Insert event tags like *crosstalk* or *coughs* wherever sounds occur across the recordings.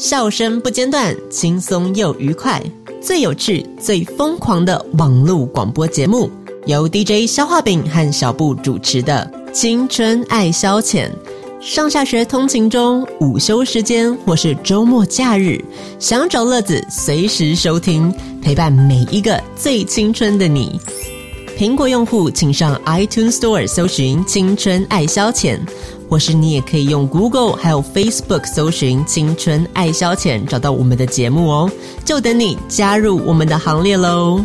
笑声不间断，轻松又愉快，最有趣、最疯狂的网络广播节目，由 DJ 消化饼和小布主持的《青春爱消遣》。上下学通勤中、午休时间或是周末假日，想找乐子，随时收听，陪伴每一个最青春的你。苹果用户请上 iTunes Store 搜寻“青春爱消遣”，或是你也可以用 Google 还有 Facebook 搜寻“青春爱消遣”，找到我们的节目哦。就等你加入我们的行列喽！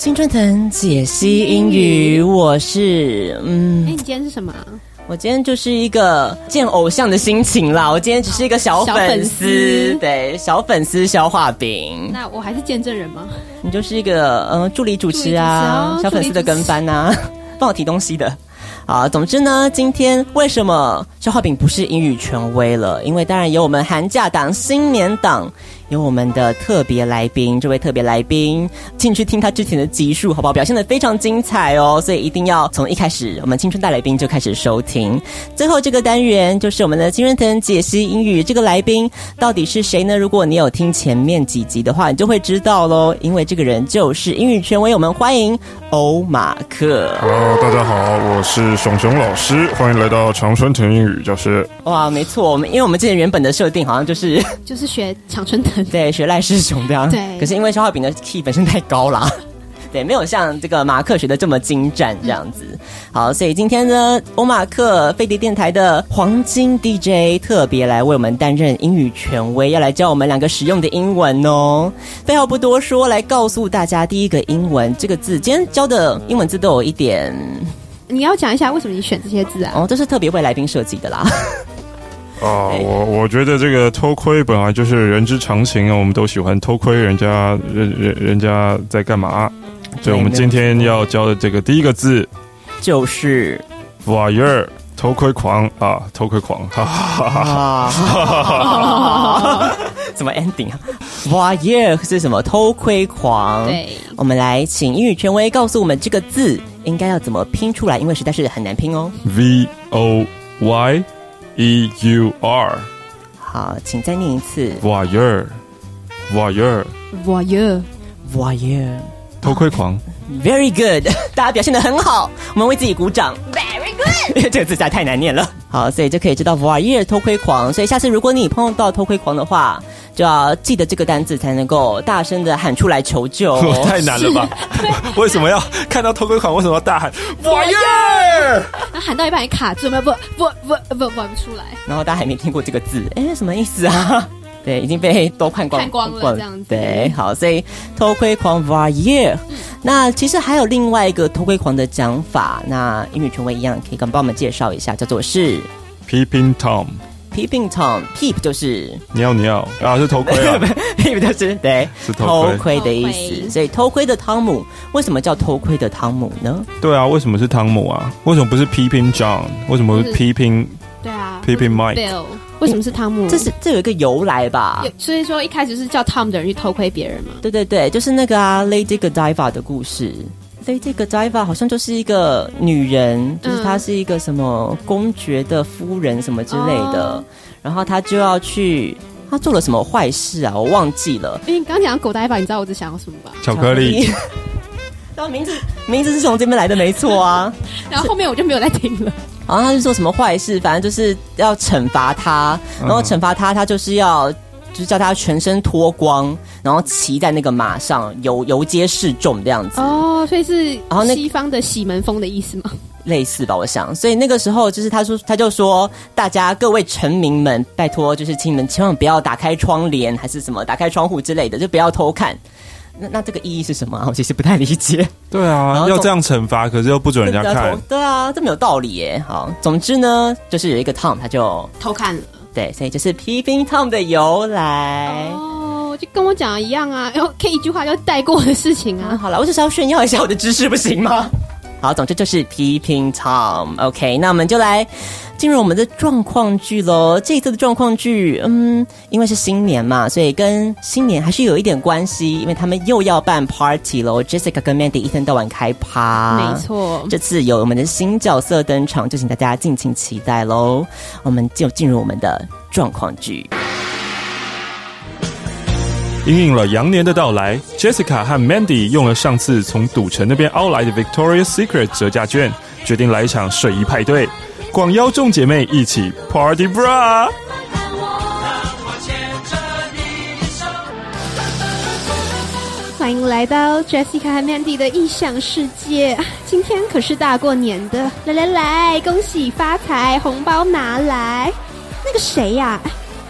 青春藤解析英语，我是嗯，哎，你今天是什么？我今天就是一个见偶像的心情啦。我今天只是一个小粉丝，粉丝对，小粉丝消化饼。那我还是见证人吗？你就是一个嗯、呃、助理主持啊，持哦、小粉丝的跟班啊，帮我提东西的。啊，总之呢，今天为什么消化饼不是英语权威了？因为当然有我们寒假档、新年档，有我们的特别来宾。这位特别来宾，进去听他之前的集数，好不好？表现的非常精彩哦，所以一定要从一开始，我们青春大来宾就开始收听。最后这个单元就是我们的青春藤解析英语，这个来宾到底是谁呢？如果你有听前面几集的话，你就会知道喽。因为这个人就是英语权威，我们欢迎欧马克。Hello，大家好，我是。熊熊老师，欢迎来到长春藤英语教室。哇，没错，我们因为我们之前原本的设定好像就是就是学长春藤，*laughs* 对，学赖世雄这样。对，可是因为消化饼的 key 本身太高了，*laughs* 对，没有像这个马克学的这么精湛这样子。好，所以今天呢，欧马克飞碟电台的黄金 DJ 特别来为我们担任英语权威，要来教我们两个实用的英文哦。废话不多说，来告诉大家第一个英文这个字，今天教的英文字都有一点。你要讲一下为什么你选这些字啊？哦，这是特别为来宾设计的啦。啊，我我觉得这个偷窥本来就是人之常情啊，我们都喜欢偷窥人家人人人家在干嘛。所以我们今天要教的这个第一个字就是 voyeur 偷窥狂啊，偷窥狂。哈哈哈哈哈！怎 *laughs* 么 ending 啊？voyeur 是什么？偷窥狂。对，我们来请英语权威告诉我们这个字。应该要怎么拼出来？因为实在是很难拼哦。V O Y E U R。好，请再念一次。Voyeur，Voyeur，Voyeur，偷窥狂。Very good，大家表现的很好，我们为自己鼓掌。*laughs* 这个字实在太难念了。好，所以就可以知道 Voyeur 偷窥狂。所以下次如果你碰到偷窥狂的话，就要记得这个单字，才能够大声的喊出来求救。太难了吧？*laughs* *laughs* 为什么要看到偷窥狂？为什么要大喊 Voyeur？那喊到一半还卡住，没不不不不不不出来。然后大家还没听过这个字，哎，什么意思啊？对，已经被都看光看光了，这样子。对，好，所以偷窥狂 Voyeur。那其实还有另外一个偷窥狂的讲法，那英语权威一样可以跟帮我们介绍一下，叫做是 Peeping Tom。Peeping Tom，peep 就是尿尿啊，是偷窥啊，*laughs* peep 就是对，是偷窥的意思。所以偷窥的汤姆为什么叫偷窥的汤姆呢？对啊，为什么是汤姆啊？为什么不是 Peeping John？为什么是 Peeping？对啊，Peeping Mike？为什么是汤姆？这是这有一个由来吧？所以说一开始是叫 Tom 的人去偷窥别人嘛？对对对，就是那个啊，Lady Godiva 的故事。Lady Godiva 好像就是一个女人，就是她是一个什么公爵的夫人什么之类的，嗯、然后她就要去他做了什么坏事啊？我忘记了。哎，你刚刚讲狗呆吧？你知道我在想要什么吧？巧克力。然后 *laughs* 名字名字是从这边来的，没错啊。*laughs* 然后后面我就没有再听了。然后他是做什么坏事？反正就是要惩罚他，然后惩罚他，他就是要就是叫他全身脱光，然后骑在那个马上游游街示众这样子。哦，所以是然后西方的洗门风的意思吗？类似吧，我想。所以那个时候就是他说，他就说大家各位臣民们，拜托，就是请你们千万不要打开窗帘，还是什么打开窗户之类的，就不要偷看。那那这个意义是什么啊？我其实不太理解。*laughs* 对啊，要这样惩罚，可是又不准人家看。对啊，这么有道理耶。好，总之呢，就是有一个 Tom，他就偷看了。对，所以就是批评 Tom 的由来。哦，就跟我讲的一样啊，然后可以一句话就带过的事情啊。好了，我只是要炫耀一下我的知识，不行吗？好，总之就是批评 Tom。OK，那我们就来。进入我们的状况剧喽。这一次的状况剧，嗯，因为是新年嘛，所以跟新年还是有一点关系。因为他们又要办 party 喽，Jessica 跟 Mandy 一天到晚开趴。没错，这次有我们的新角色登场，就请大家敬请期待喽。我们就进入我们的状况剧。因应了羊年的到来，Jessica 和 Mandy 用了上次从赌城那边凹来的 Victoria's Secret 折价券，决定来一场睡衣派对。广邀众姐妹一起 Party Bra。欢迎来到 Jessica 和 Mandy 的异想世界。今天可是大过年的，来来来，恭喜发财，红包拿来。那个谁呀？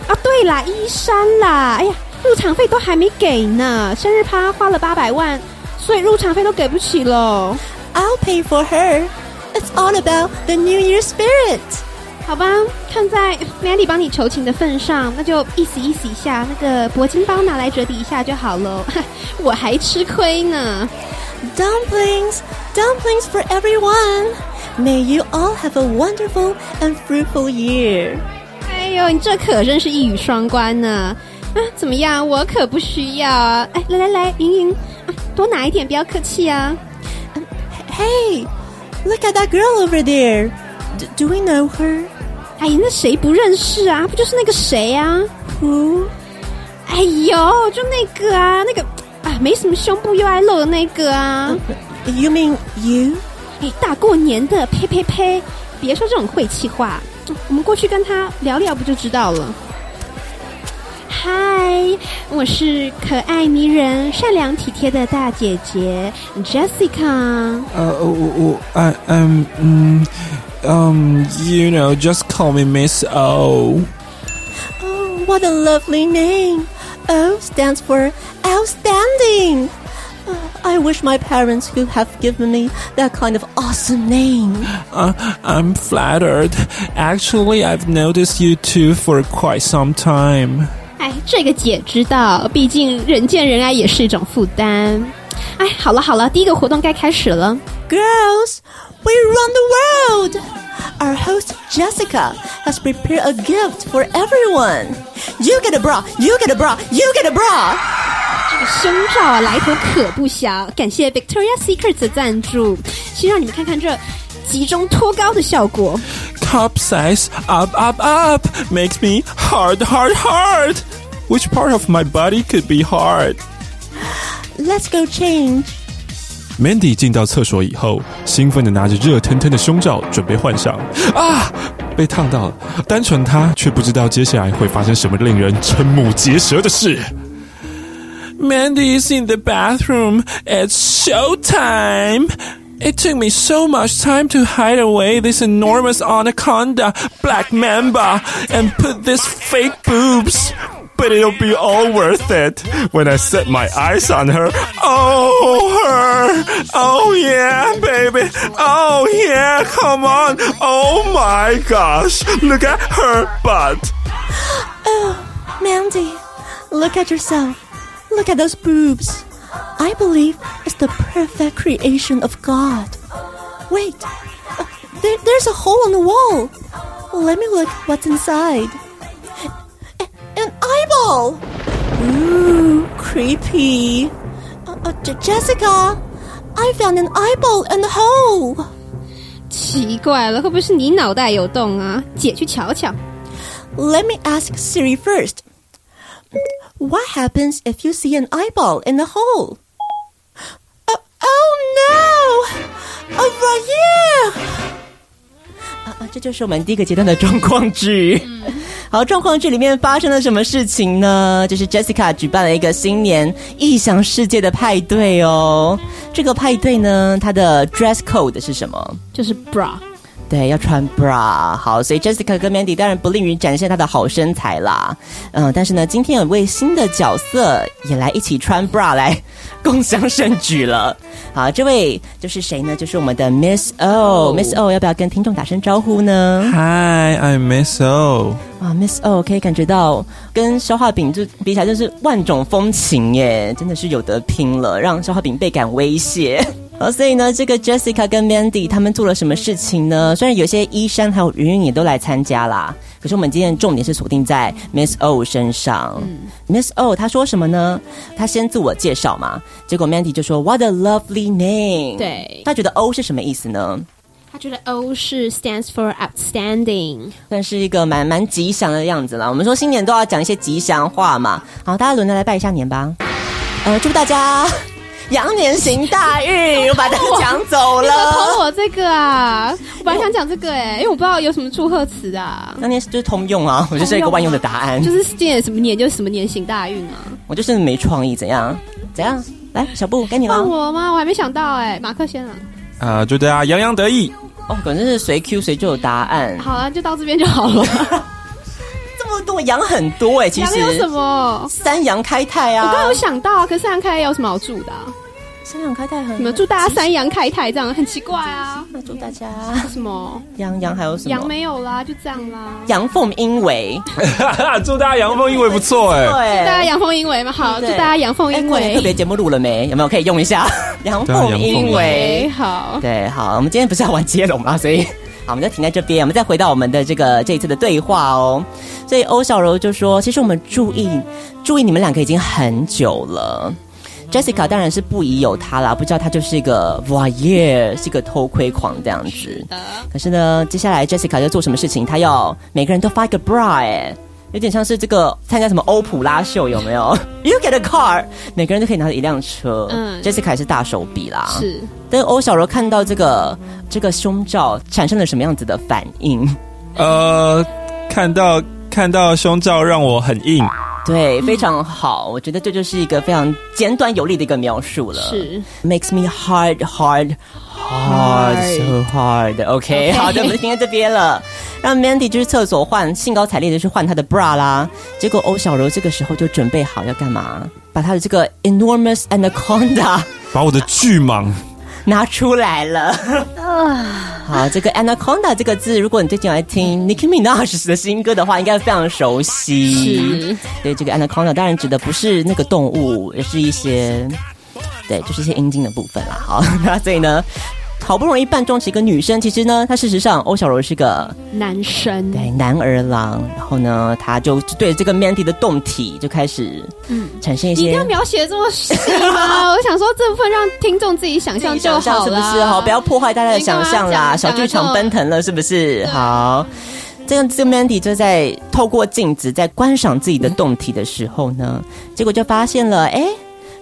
啊，对啦，依山啦。哎呀，入场费都还没给呢，生日趴花了八百万，所以入场费都给不起了。I'll pay for her. It's all about the New Year spirit。好吧，看在 Mandy 帮你求情的份上，那就意思意思一下，那个铂金包拿来折抵一下就好喽。我还吃亏呢。Dumplings, dumplings for everyone. May you all have a wonderful and fruitful year. 哎呦，你这可真是一语双关呢。啊，怎么样？我可不需要啊。哎，来来来，莹莹，多拿一点，不要客气啊。Hey. Look at that girl over there. D do we know her? 哎呀，那谁不认识啊？不就是那个谁啊？Who? 哎呦，就那个啊，那个啊，没什么胸部又爱露的那个啊。Uh, you mean you? 哎，大过年的，呸呸呸！别说这种晦气话。我们过去跟他聊聊，不就知道了。嗨，我是可爱迷人、善良体贴的大姐姐 Jessica。呃，我我 I am 嗯嗯，you know, just call me Miss O. Oh, what a lovely name! O stands for outstanding. I wish my parents could have given me that kind of awesome name. Uh, I'm flattered. Actually, I've noticed you two for quite some time. 哎，这个姐知道，毕竟人见人爱也是一种负担。哎，好了好了，第一个活动该开始了。Girls, we run the world. Our host Jessica has prepared a gift for everyone. You get a bra, you get a bra, you get a bra. 这个胸罩啊，来头可不小。感谢 Victoria's Secret 的赞助，先让你们看看这集中脱高的效果。Cup size up up up makes me hard hard hard. Which part of my body could be hard? Let's go change. Mandy 进到厕所以后，兴奋地拿着热腾腾的胸罩准备换上。啊！被烫到了。单纯他却不知道接下来会发生什么令人瞠目结舌的事。Mandy is in the bathroom. It's showtime. It took me so much time to hide away this enormous anaconda, black mamba, and put this fake boobs. But it'll be all worth it when I set my eyes on her. Oh, her! Oh, yeah, baby! Oh, yeah, come on! Oh my gosh! Look at her butt! Oh, Mandy, look at yourself. Look at those boobs. I believe it's the perfect creation of God. Wait, uh, there, there's a hole in the wall. Let me look what's inside A, an eyeball! Ooh, creepy. Uh, uh, Jessica, I found an eyeball in the hole. 奇怪了，会不会是你脑袋有洞啊？姐去瞧瞧。Let me ask Siri first. What happens if you see an eyeball in the hole? Oh, oh no! Over here! 啊啊，这就是我们第一个阶段的状况剧。*laughs* 好，状况剧里面发生了什么事情呢？就是 Jessica 举办了一个新年异想世界的派对哦。这个派对呢，它的 dress code 是什么？就是 bra。对，要穿 bra。好，所以 Jessica 跟 Mandy 当然不吝于展现她的好身材啦。嗯，但是呢，今天有一位新的角色也来一起穿 bra 来共襄盛举了。好，这位就是谁呢？就是我们的 Miss O。Miss O 要不要跟听众打声招呼呢？Hi，I'm Miss O。啊，Miss O 可以感觉到跟消化饼就比起来就是万种风情耶，真的是有得拼了，让消化饼倍感威胁。*laughs* 好，所以呢，这个 Jessica 跟 Mandy 他们做了什么事情呢？虽然有些依珊还有云云也都来参加啦，可是我们今天重点是锁定在 Miss O 身上。嗯、Miss O 她说什么呢？她先自我介绍嘛，结果 Mandy 就说 What a lovely name。对，她觉得 O 是什么意思呢？她觉得 O 是 stands for outstanding，算是一个蛮蛮吉祥的样子啦。我们说新年都要讲一些吉祥话嘛。好，大家轮流来拜一下年吧。呃，祝大家。羊年行大运，我把它抢走了。你偷我这个啊？我本来想讲这个哎，因为我不知道有什么祝贺词啊。那年就是通用啊，我就是一个万用的答案。就是今年什么年就是什么年行大运啊。我就是没创意，怎样？怎样？来，小布，该你了。我吗？我还没想到哎，马克先啊。啊，就对啊洋洋得意。哦，反正是随 Q 谁就有答案。好啊，就到这边就好了。*laughs* 多羊很多哎，其实有什么？三羊开泰啊！我刚刚有想到啊，可是三羊开泰有什么好祝的？三羊开泰很，你们祝大家三羊开泰，这样很奇怪啊！那祝大家什么？羊羊还有什么？羊没有啦，就这样啦。阳奉阴违，祝大家阳奉阴违不错哎！对，大家阳奉阴违嘛，好，祝大家阳奉阴违。特别节目录了没？有没有可以用一下？阳奉阴违，好，对，好。我们今天不是要玩接龙吗？所以，好，我们就停在这边。我们再回到我们的这个这一次的对话哦。所以欧小柔就说：“其实我们注意注意你们两个已经很久了。” Jessica 当然是不疑有他啦，不知道他就是一个 voyeur，是一个偷窥狂这样子。可是呢，接下来 Jessica 要做什么事情？他要每个人都发一个 bra，哎，有点像是这个参加什么欧普拉秀有没有？You get a car，每个人都可以拿着一辆车。嗯。Jessica 也是大手笔啦。是。但欧小柔看到这个这个胸罩，产生了什么样子的反应？呃，看到看到胸罩让我很硬。对，非常好，我觉得这就是一个非常简短有力的一个描述了。是，makes me hard, hard, hard, so hard. OK，好的，我们就停在这边了。*laughs* 让 Mandy 就去厕所换，兴高采烈的去换她的 bra 啦。结果欧小柔这个时候就准备好要干嘛？把她的这个 enormous anaconda，把我的巨蟒。拿出来了啊！好，这个 anaconda 这个字，如果你最近来听 Nicki Minaj 的新歌的话，应该非常熟悉。是，对，这个 anaconda 当然指的不是那个动物，而是一些，对，就是一些阴茎的部分啦。好，*laughs* 那所以呢？好不容易扮装成一个女生，其实呢，他事实上欧小柔是个男生，对，男儿郎。然后呢，他就对这个 Mandy 的动体就开始嗯产生一些。你一定要描写这么细吗？*laughs* 我想说这部分让听众自己想象就好了，是不是？好，不要破坏大家的想象啦。小剧场奔腾了，是不是？好，这样这个 Mandy 就在透过镜子在观赏自己的动体的时候呢，结果就发现了，哎。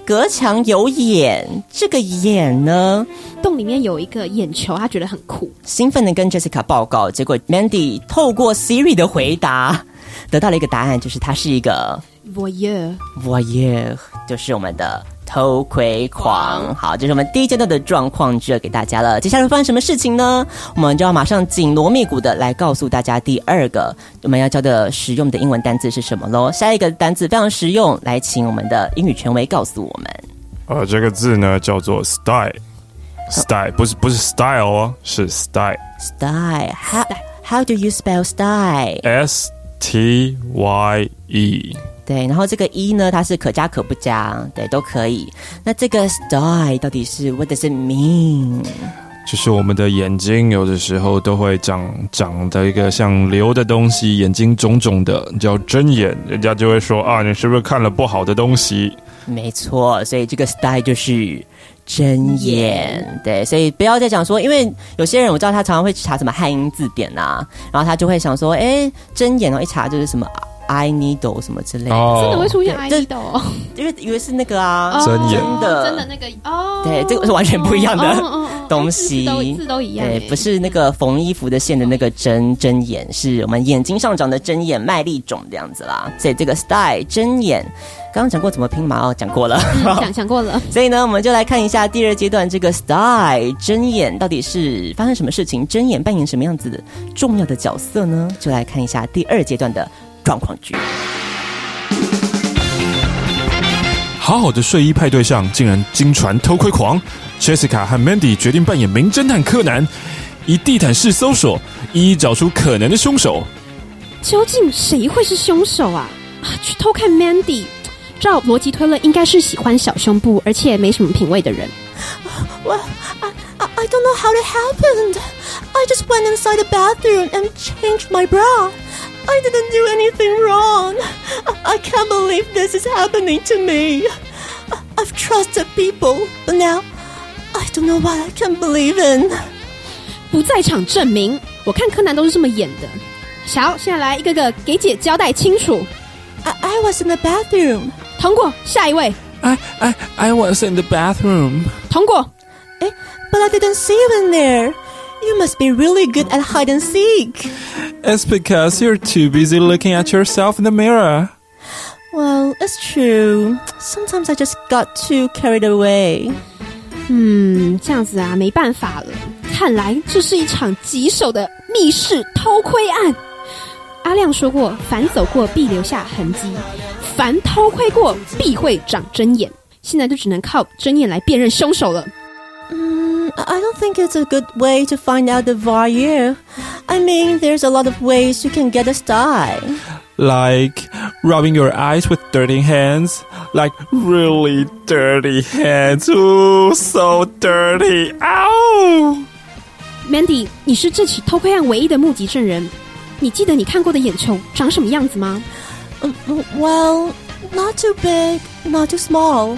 隔墙有眼，这个眼呢，洞里面有一个眼球，他觉得很酷，兴奋的跟 Jessica 报告。结果 Mandy 透过 Siri 的回答，得到了一个答案，就是他是一个 voyeur，voyeur 就是我们的。偷窥狂，好，这是我们第一阶段的状况就要给大家了。接下来会发生什么事情呢？我们就要马上紧锣密鼓的来告诉大家第二个我们要教的实用的英文单字是什么喽。下一个单字非常实用，来请我们的英语权威告诉我们。呃，这个字呢叫做 style，style 不是不是 style 哦，是 style。style，how how do you spell style？S T Y E。对，然后这个一呢，它是可加可不加，对，都可以。那这个 style 到底是 what does it mean？就是我们的眼睛有的时候都会长长的一个像瘤的东西，眼睛肿肿的叫针眼，人家就会说啊，你是不是看了不好的东西？没错，所以这个 style 就是针眼。对，所以不要再讲说，因为有些人我知道他常常会查什么汉英字典啊，然后他就会想说，哎，针眼，然后一查就是什么。Eye needle 什么之类的，哦真的会出现对 eye needle 哦，因为以为是那个啊，眼真的真的那个哦，对这个是完全不一样的 *laughs* 东西字都字都一样对，欸，不是那个缝衣服的线的那个针针眼，是我们眼睛上长的针眼，麦粒肿这样子啦。所以这个 style 针眼，刚刚讲过怎么拼嘛？哦，讲过了。嗯讲讲过了。*laughs* 所以呢，我们就来看一下第二阶段这个 style 针眼到底是发生什么事情，针眼扮演什么样子的重要的角色呢？就来看一下第二阶段的状况剧。好好的睡衣派对上，竟然惊传偷窥狂。Jessica 和 Mandy 决定扮演名侦探柯南，以地毯式搜索，一一找出可能的凶手。究竟谁会是凶手啊？啊，去偷看 Mandy，照逻辑推论，应该是喜欢小胸部而且没什么品味的人。Well, I, I, I don't know how it happened. I just went inside the bathroom and changed my bra. I didn't do anything wrong. I, I can't believe this is happening to me. I, I've trusted people, but now I don't know what I can believe in. 不在场证明，我看柯南都是这么演的。小，现在来一个个给姐交代清楚。 I, I was in the bathroom. 通过，下一位。 I I I was in the bathroom. 通过。 Eh, but I didn't see you in there. You must be really good at hide and seek. It's because you're too busy looking at yourself in the mirror. Well, it's true. Sometimes I just got too carried away. 嗯，这样子啊，没办法了。看来这是一场棘手的密室偷窥案。阿亮说过，凡走过必留下痕迹，凡偷窥过必会长针眼。现在就只能靠针眼来辨认凶手了。 Mm, I I don't think it's a good way to find out the voyeur. I mean, there's a lot of ways you can get a style. Like rubbing your eyes with dirty hands. Like really dirty hands. Ooh, so dirty. Ow! Mandy，你是这起偷窥案唯一的目击证人，你记得你看过的眼球长什么样子吗？ Um, well, not too big, not too small.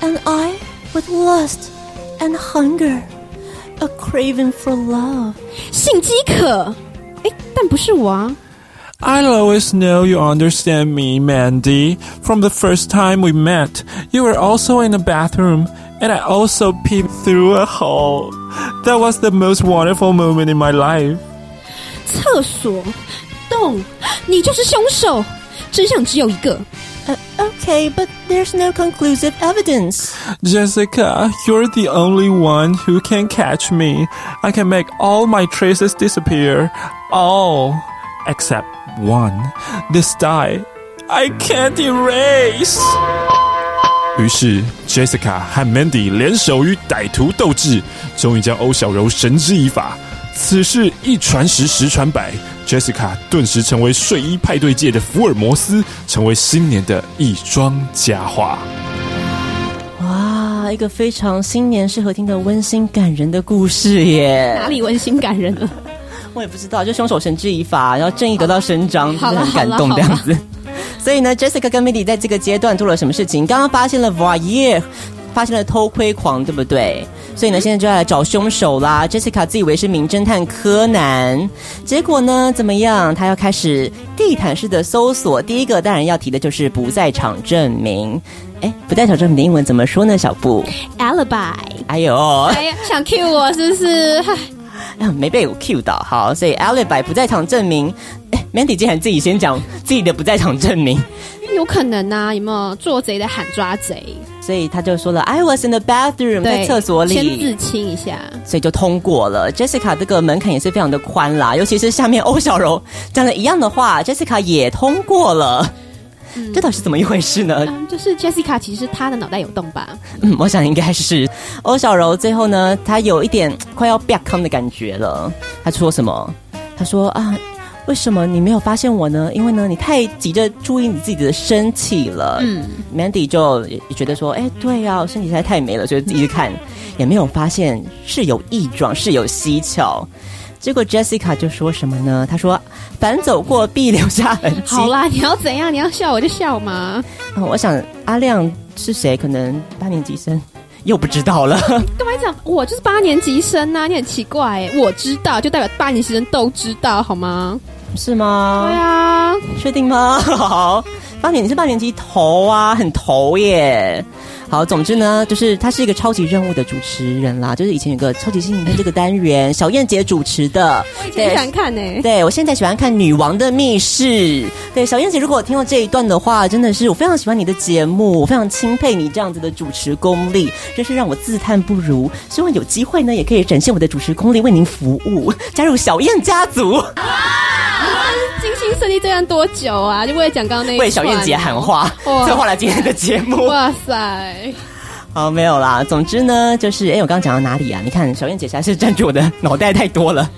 An eye with lust and hunger. A craving for love. 性饥渴。哎，但不是我啊。 I'll always know you understand me, Mandy. From the first time we met, you were also in the bathroom, and I also peeped through a hole. That was the most wonderful moment in my life. 厕所洞，你就是凶手。真相只有一个。 Uh, okay, but there's no conclusive evidence. Jessica, you're the only one who can catch me. I can make all my traces disappear. All except one. This die I can't erase. 于是，Jessica 和 Mandy 联手与歹徒斗智，终于将欧小柔绳之以法。 此事一传十，十传百，Jessica 顿时成为睡衣派对界的福尔摩斯，成为新年的一桩佳话。哇，一个非常新年适合听的温馨感人的故事耶！哪里温馨感人了？*laughs* 我也不知道，就凶手绳之以法，然后正义得到伸张，真的很感动这样子。所以呢，Jessica 跟 Mandy 在这个阶段做了什么事情？刚刚发现了 voyeur，发现了偷窥狂，对不对？所以呢，现在就要来找凶手啦。Jessica 自以为是名侦探柯南，结果呢，怎么样？他要开始地毯式的搜索。第一个当然要提的就是不在场证明。哎，不在场证明的英文怎么说呢？小布，Alibi。哎呦，哎呀，想 cue 我是不是？嗨，啊，没被我 cue 到，好，所以 alibi 不在场证明。哎，Mandy 竟然自己先讲自己的不在场证明，有可能啊？有没有做贼的喊抓贼？所以他就说了，I was in the bathroom，在对，厕所里，先自清一下。所以就通过了。Jessica 这个门槛也是非常的宽啦，尤其是下面欧小柔讲了一样的话，Jessica 也通过了。这到底是怎么一回事呢？嗯，就是 Jessica 其实她的脑袋有洞吧？嗯，我想应该是欧小柔最后呢，她有一点快要变康的感觉了。她说什么？她说啊，为什么你没有发现我呢？因为呢，你太急着注意你自己的身体了。嗯，Mandy 就也觉得说，哎，对呀、啊，我身体实在太美了，所以一直看，也没有发现是有异状，是有蹊跷。结果 Jessica 就说什么呢？她说：“凡走过必留下痕迹。”好啦，你要怎样？你要笑我就笑嘛。嗯，我想阿亮是谁？可能八年级生，又不知道了。*laughs* 干嘛讲？我就是八年级生呐、啊，你很奇怪哎。我知道，就代表八年级生都知道，好吗？是吗？对啊，确定吗？*laughs* 好，八年你是八年级头啊，很头耶。好，总之呢，就是他是一个超级任务的主持人啦，就是以前有个超级星期天这个单元，小燕姐主持的。我以前喜欢看呢、欸，对，我现在喜欢看《女王的密室》。对，小燕姐，如果我听到这一段的话，真的是我非常喜欢你的节目，我非常钦佩你这样子的主持功力，真是让我自叹不如。希望有机会呢，也可以展现我的主持功力，为您服务，加入小燕家族。精心设计这样多久啊？就为了讲刚刚那一为小燕姐喊话，策划了今天的节目。哇塞！好，没有啦。总之呢，就是哎，我刚刚讲到哪里啊？你看，小燕姐才是占据我的脑袋太多了。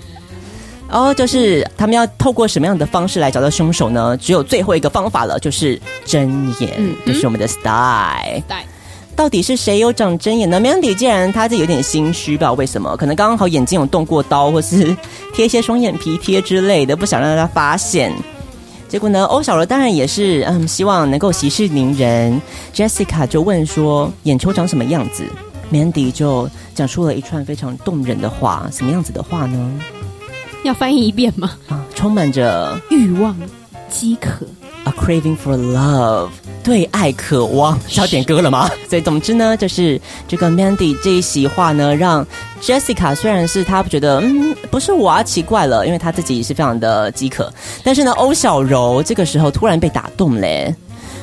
哦，就是他们要透过什么样的方式来找到凶手呢？只有最后一个方法了，就是睁眼，嗯，就是我们的 style。到底是谁有长针眼呢？Mandy 既然他这有点心虚，不知道为什么，可能刚刚好眼睛有动过刀，或是贴一些双眼皮贴之类的，不想让大家发现。结果呢，欧小罗当然也是，嗯，希望能够息事宁人。Jessica 就问说，眼球长什么样子？Mandy 就讲出了一串非常动人的话，什么样子的话呢？要翻译一遍吗？啊，充满着欲望、饥渴。A craving for love，对爱渴望，是要点歌了吗？*laughs* 所以总之呢，就是这个 Mandy 这一席话呢，让 Jessica 虽然是她不觉得，嗯，不是我啊，奇怪了，因为她自己是非常的饥渴，但是呢，欧小柔这个时候突然被打动嘞，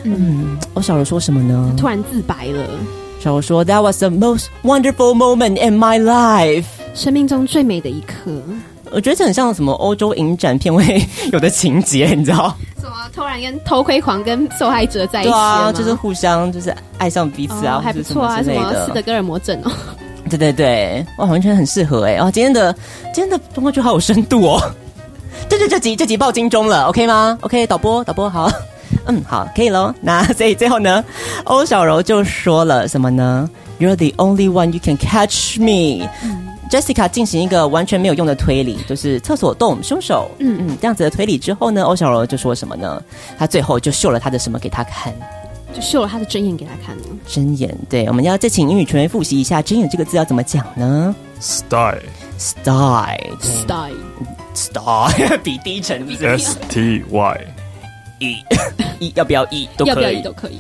嗯，欧小柔说什么呢？突然自白了，小柔说：“That was the most wonderful moment in my life，生命中最美的一刻。”我觉得这很像什么欧洲影展片会 *laughs* 有的情节，你知道？什么突然跟偷窥狂跟受害者在一起？对啊，就是互相就是爱上彼此啊，哦、还不错啊，什么斯德哥尔摩症哦。对对对，哇，完全很适合哎！哦，今天的今天的动画剧好有深度哦。这这这集这集爆金钟了，OK 吗？OK，导播导播好，嗯，好，可以喽。那所以最后呢，欧小柔就说了什么呢？You're the only one you can catch me。嗯 Jessica 进行一个完全没有用的推理，就是厕所洞凶手，嗯。嗯，这样子的推理之后呢，欧小柔就说什么呢？他最后就秀了他的什么给他看？就秀了他的真眼给他看。真眼，对，我们要再请英语权威复习一下真眼这个字要怎么讲呢？Style，style，style，*laughs* 比低沉，S T Y E *coughs* E，要不要 E 都可以，要不要 E 都可以。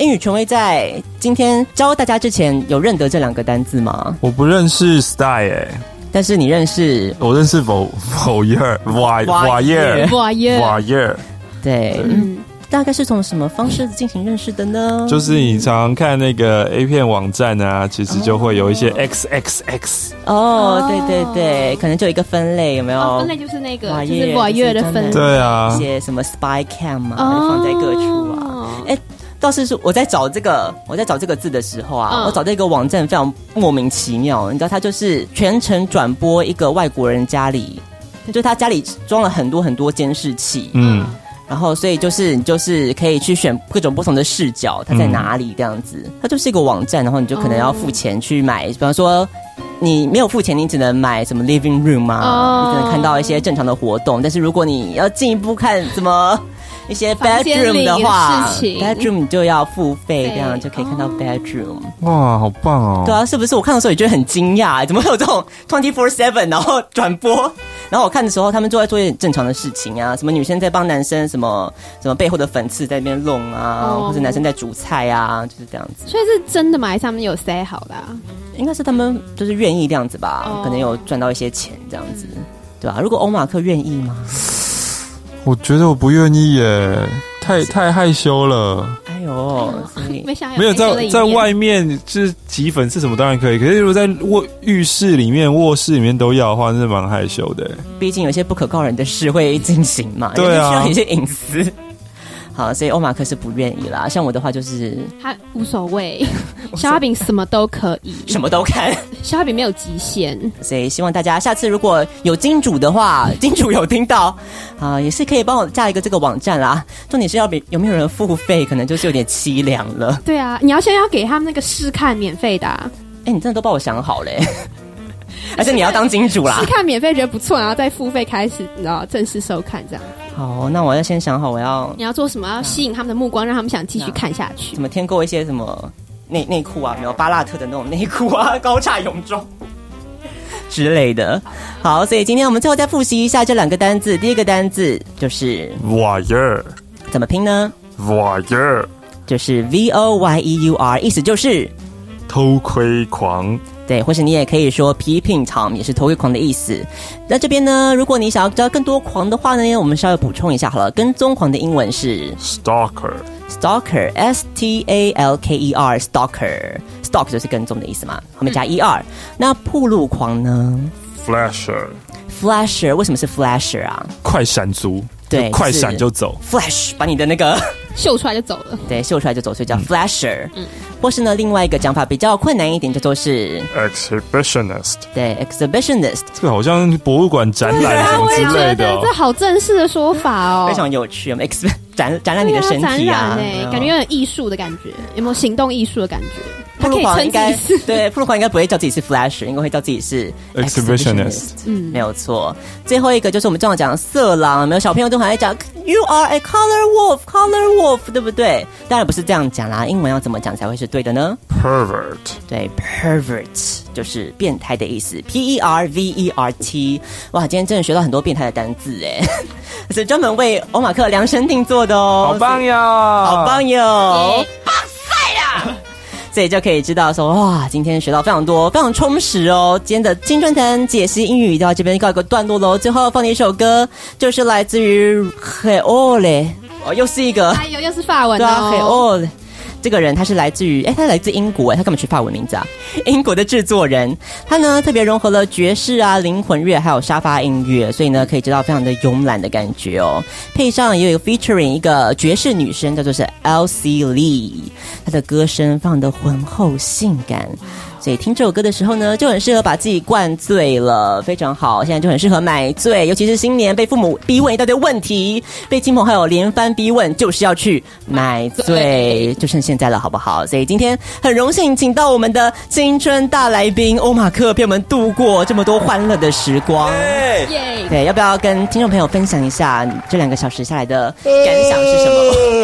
英语权威在今天教大家之前有认得这两个单字吗？我不认识 style，哎，但是你认识？我认识 voyeur，voyeur，voyeur，voyeur，对，嗯，大概是从什么方式进行认识的呢？就是你常常看那个 A 片网站啊，其实就会有一些 X X X。哦，对对对，可能就一个分类，有没有？分类就是那个，就是 voyeur 的分类，对啊，一些什么 spy cam 啊，放在各处啊，哎。倒是说我在找这个，我在找这个字的时候啊，嗯、我找这个网站非常莫名其妙。你知道，他就是全程转播一个外国人家里，就他家里装了很多很多监视器，嗯，然后所以就是你就是可以去选各种不同的视角，他在哪里这样子。它就是一个网站，然后你就可能要付钱去买，比方说你没有付钱，你只能买什么 living room 啊，哦、你只能看到一些正常的活动。但是如果你要进一步看什么。一些 bedroom 的话的，bedroom 就要付费，这样就可以看到 bedroom。哇，好棒哦！对啊，是不是？我看的时候也觉得很惊讶，怎么会有这种 *laughs* twenty four seven 然后转播？然后我看的时候，他们就在做一点正常的事情啊，什么女生在帮男生什么什么背后的粉刺在那边弄啊，或者男生在煮菜啊，就是这样子。所以是真的吗？还是他们有塞好的？应该是他们就是愿意这样子吧，可能有赚到一些钱这样子，对吧？如果欧马克愿意吗？我觉得我不愿意耶，太太害羞了。哎呦，没有在在外面就是挤粉是什么当然可以，可是如果在卧浴室里面、卧室里面都要的话，是蛮害羞的。毕竟有些不可告人的事会进行嘛，对啊，需要一些隐私。好，所以欧马克是不愿意啦。像我的话，就是他无所谓，消化饼什么都可以，*laughs* 什么都看。消化饼没有极限，所以希望大家下次如果有金主的话，金主有听到啊，也是可以帮我架一个这个网站啦。重点是要比有没有人付费，可能就是有点凄凉了。对啊，你要先要给他们那个试看免费的。啊。哎，你真的都帮我想好嘞，*laughs* 而且你要当金主啦？试看免费觉得不错，然后再付费开始，你知道正式收看这样。好，那我要先想好我要你要做什么，要吸引他们的目光，让他们想继续看下去。怎么添购一些什么内内裤啊？没有巴拉特的那种内裤啊，*laughs* 高叉泳装之类的。好，所以今天我们最后再复习一下这两个单字。第一个单字就是 voyeur，怎么拼呢？voyeur 就是 v o y e u r，意思就是偷窥狂。对，或是你也可以说 peeping Tom，也是偷窥狂的意思。那这边呢，如果你想要知道更多狂的话呢，我们稍微补充一下好了。跟踪狂的英文是 stalker，stalker，s t a l k e r，stalker，stalk 就是跟踪的意思嘛，后面加 e r。那暴露狂呢？flasher，flasher，为什么是 flasher 啊？快闪族，对，快闪就走，flash，把你的那个。秀出来就走了，对，秀出来就走，所以叫 flasher。嗯，或是呢，另外一个讲法比较困难一点，叫做是 exhibitionist。对，exhibitionist，这个好像博物馆展览什么之类的，这好正式的说法哦，非常有趣。我们 ex 展展览你的身体啊，感觉有点艺术的感觉，有没有行动艺术的感觉？暴露狂应该 *laughs* 对，暴露狂应该不会叫自己是 flasher，应该会叫自己是 exhibitionist。嗯，没有错。最后一个就是我们正好讲的色狼，没有小朋友都还在讲 you are a color wolf，color wolf，对不对？当然不是这样讲啦，英文要怎么讲才会是对的呢？pervert，对，pervert 就是变态的意思，p e r v e r t。哇，今天真的学到很多变态的单字哎，*laughs* 是专门为欧马克量身定做的哦，好棒哟，好棒哟，棒赛啦！所以就可以知道说，哇，今天学到非常多，非常充实哦。今天的青春藤解析英语到这边告一个段落喽。最后放的一首歌，就是来自于 h e o l e 哦，又是一个，哎呦，又是法文哦。对啊，Héole。这个人他是来自于，哎，他来自英国，哎，他干嘛取法文名字啊？*laughs* 英国的制作人，他呢特别融合了爵士啊、灵魂乐还有沙发音乐，所以呢可以知道非常的慵懒的感觉哦。配上也有一个 featuring 一个爵士女生，叫做是 L C Lee，她的歌声放的浑厚性感。所以听这首歌的时候呢，就很适合把自己灌醉了，非常好。现在就很适合买醉，尤其是新年被父母逼问一大堆问题，被亲朋好友连番逼问，就是要去买醉，就剩现在了，好不好？所以今天很荣幸请到我们的青春大来宾欧马克，陪我们度过这么多欢乐的时光。对，要不要跟听众朋友分享一下这两个小时下来的感想是什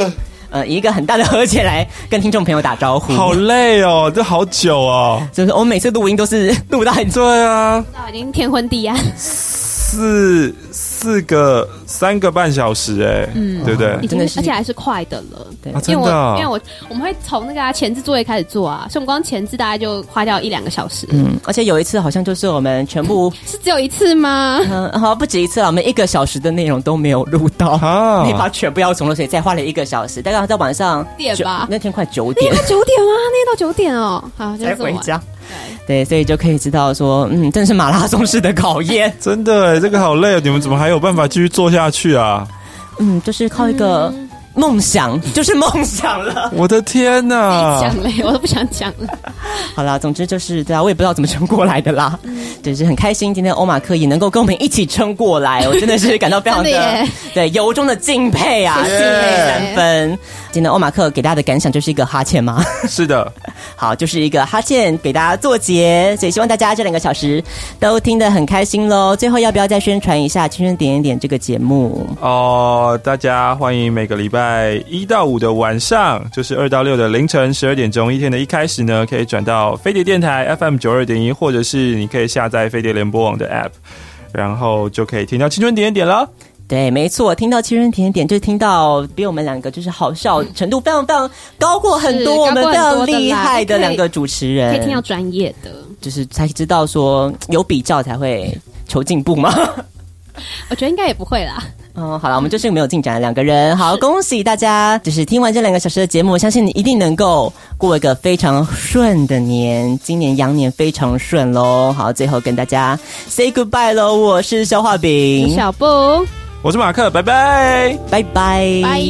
么？呃，一个很大的和解来跟听众朋友打招呼。好累哦，这好久哦。就是我们每次录音都是录到很对啊，已经天昏地暗。*laughs* 四四个三个半小时哎，嗯，对不对？真的是，而且还是快的了。对，因为我因为我我们会从那个啊前置作业开始做啊，所以我们光前置大概就花掉一两个小时。嗯，而且有一次好像就是我们全部 *laughs* 是只有一次吗？嗯，好，不止一次了，我们一个小时的内容都没有录到啊，那把全部要重录，所以再花了一个小时，大概在晚上点吧，那天快九点，快九点吗？那天到九点哦，好，才回家。对，所以就可以知道说，嗯，真是马拉松式的考验，*laughs* 真的哎，这个好累啊，你们怎么还有办法继续做下去啊？嗯，就是靠一个。嗯梦想就是梦想了，*laughs* 我的天哪！讲了，我都不想讲了。*laughs* 好啦，总之就是对啊，我也不知道怎么撑过来的啦。就是很开心，今天欧马克也能够跟我们一起撑过来，我真的是感到非常的 *laughs* 对由衷的敬佩啊，敬佩三分。今天欧马克给大家的感想就是一个哈欠吗？是的，好，就是一个哈欠给大家做结，所以希望大家这两个小时都听得很开心喽。最后要不要再宣传一下《青春点点点》这个节目？哦，大家欢迎每个礼拜。在一到五的晚上，就是二到六的凌晨十二点钟，一天的一开始呢，可以转到飞碟电台 FM 九二点一，或者是你可以下载飞碟联播网的 App，然后就可以听到青春点点点了。对，没错，听到青春点点点，就听到比我们两个就是好笑程度非常非常高过很多，我们非常厉害的两个主持人，可以听到专业的，就是才知道说有比较才会求进步吗？*laughs* 我觉得应该也不会啦。嗯，好了，我们就是没有进展的两个人。好，恭喜大家，就是听完这两个小时的节目，我相信你一定能够过一个非常顺的年。今年羊年非常顺喽。好，最后跟大家 say goodbye 喽。我是消化饼，小布，我是马克，拜拜，拜拜，拜。